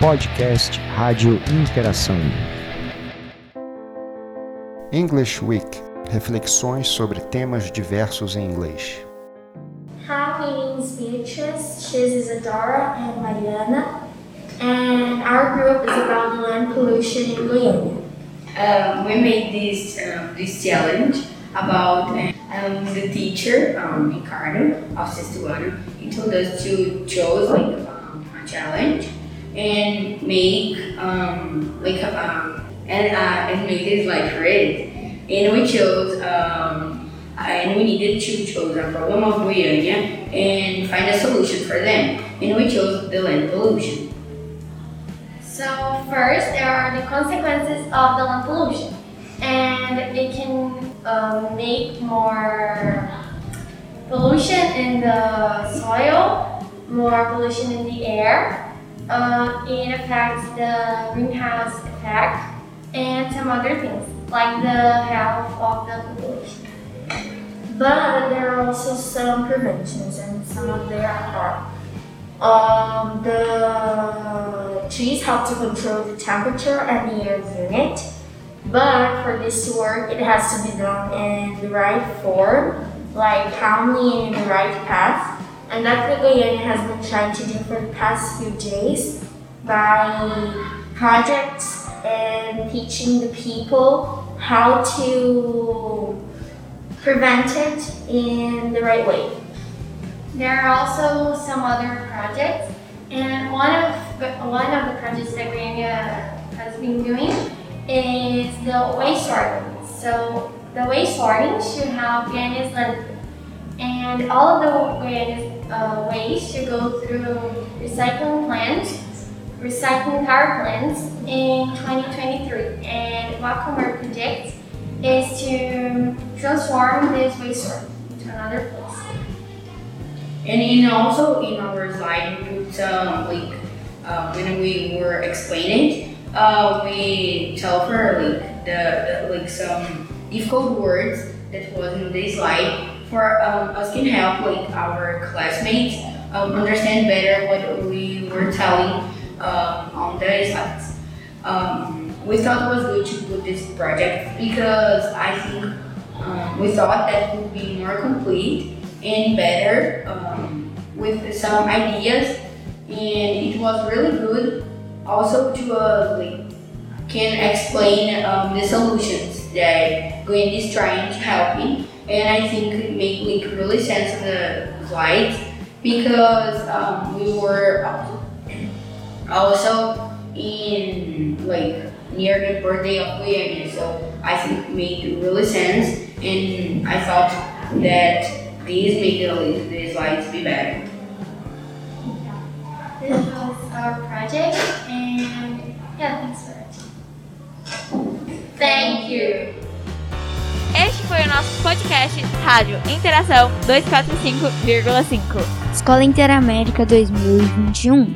podcast Rádio Interação. English Week reflexões sobre temas diversos em inglês. Hi, my name is Beatrice. She's Isadora and Mariana. And our group is about land pollution in Guyana. Um, we made this um, this challenge about um, the teacher um, Ricardo of Sestuano. He told us to choose like um, a challenge and make um, like um, and uh, and make this like red. And we chose um, and we needed to choose a problem of Goiânia and find a solution for them. And we chose the land pollution. So first, there are the consequences of the land pollution, and it can um, make more pollution in the soil, more pollution in the air. Uh, it affects the greenhouse effect and some other things like the health of the population. But there are also some preventions, and some of them are um, the trees help to control the temperature and the air unit. But for this to work, it has to be done in the right form, like calmly in the right path. And that's what Goiânia has been trying to do for the past few days by projects and teaching the people how to prevent it in the right way. There are also some other projects, and one of one of the projects that Goiânia has been doing is the waste sorting. So the waste sorting should help Goiânia's landfill, and all of the Goiânia's uh, should go through recycling plants, recycling power plants in 2023. And what Comurg projects is to transform this waste to another place. And in also in our slide, we some like uh, when we were explaining, uh, we tell her like the, the like some difficult words that was in this slide for um, us can help like our classmates um, understand better what we were telling um, on the slides. Um, we thought it was good to put this project because I think um, we thought that would be more complete and better um, with some ideas and it was really good also to uh, like, can explain the solutions that Gwen is trying to help me and I think it made like really sense of the slides because um, we were also in like near the birthday of Goiânia so I think it made really sense and I thought that these made the, the slides be better. This was our project, and yeah, thanks for watching. Thank you. Foi o nosso podcast Rádio Interação 245,5. Escola Interamérica 2021.